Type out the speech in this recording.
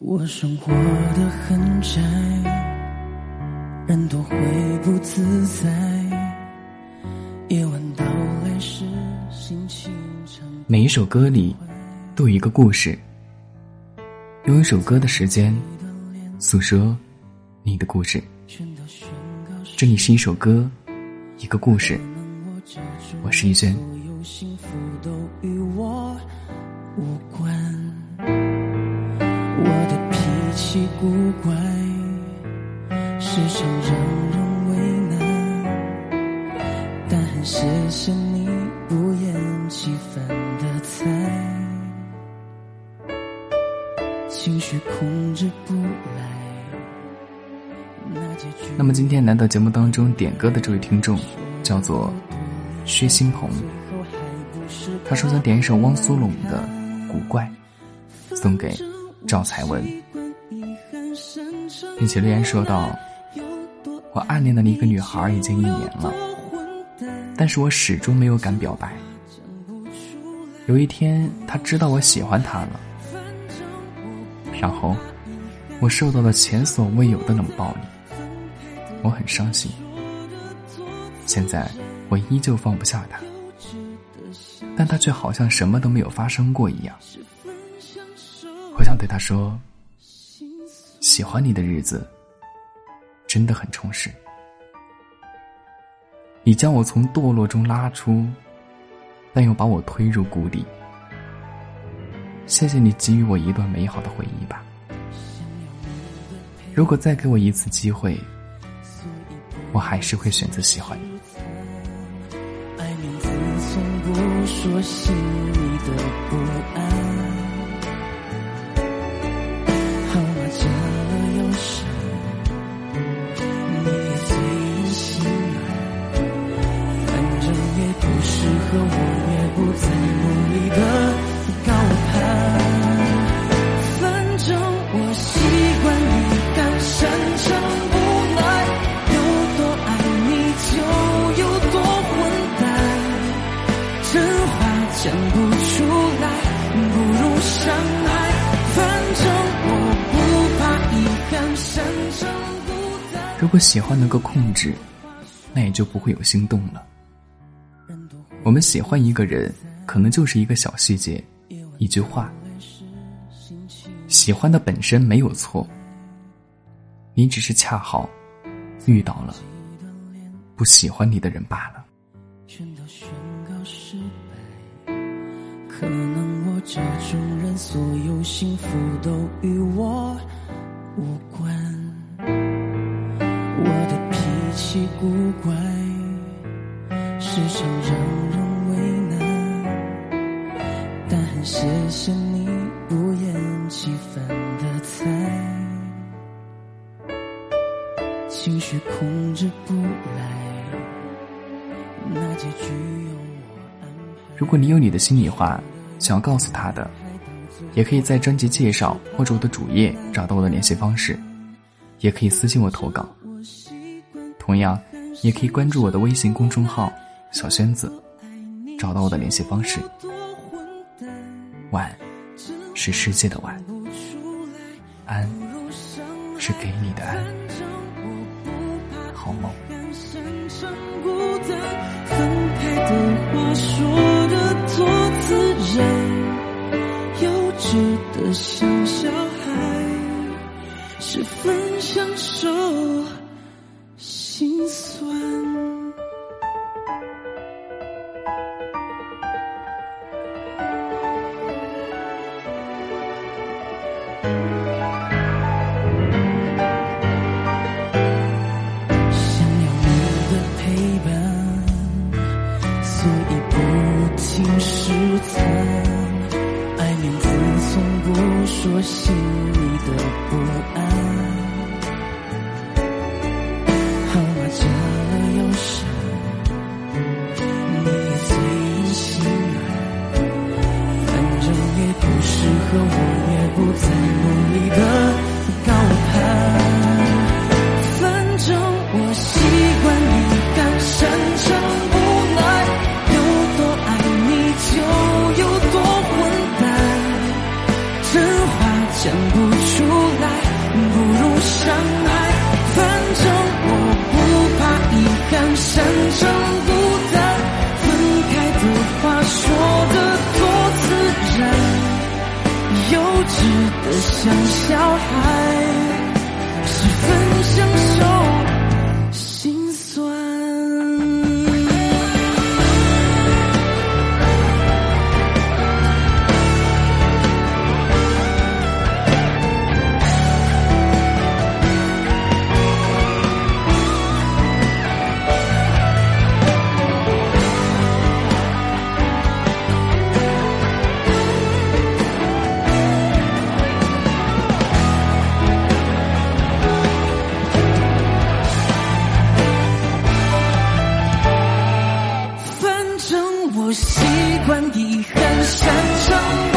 我生活的很窄，人多会不自在。夜晚到来时，心情每一首歌里都有一个故事，用一首歌的时间诉说你的故事。这里是一首歌，一个故事。我是逸轩。奇古怪，时常让人为难，但很谢谢你不厌其烦的猜，情绪控制不来。那么今天来到节目当中点歌的这位听众叫做薛新鹏，他说想点一首汪苏泷的《古怪》，送给赵才文。并且留言说道：“我暗恋的那个女孩已经一年了，但是我始终没有敢表白。有一天，她知道我喜欢她了，然后我受到了前所未有的冷暴力，我很伤心。现在我依旧放不下她，但她却好像什么都没有发生过一样。我想对她说。”喜欢你的日子真的很充实。你将我从堕落中拉出，但又把我推入谷底。谢谢你给予我一段美好的回忆吧。如果再给我一次机会，我还是会选择喜欢你。如果喜欢能够控制，那也就不会有心动了。我们喜欢一个人，可能就是一个小细节，一句话。喜欢的本身没有错，你只是恰好遇到了不喜欢你的人罢了。可能我这种人，所有幸福都与我无关。我的脾气古怪，时常让人为难，但很谢谢你不厌其烦的猜，情绪控制不来，那结局由我安排。如果你有你的心里话想要告诉他的，也可以在专辑介绍或者我的主页找到我的联系方式，也可以私信我投稿。同样，也可以关注我的微信公众号“小轩子”，找到我的联系方式。晚，是世界的晚；安，是给你的安。好梦。的陪伴，所以不停试心酸想要你的陪伴，所以不停试探，爱面子，从不说心里的不安。想笑，遗憾闪烁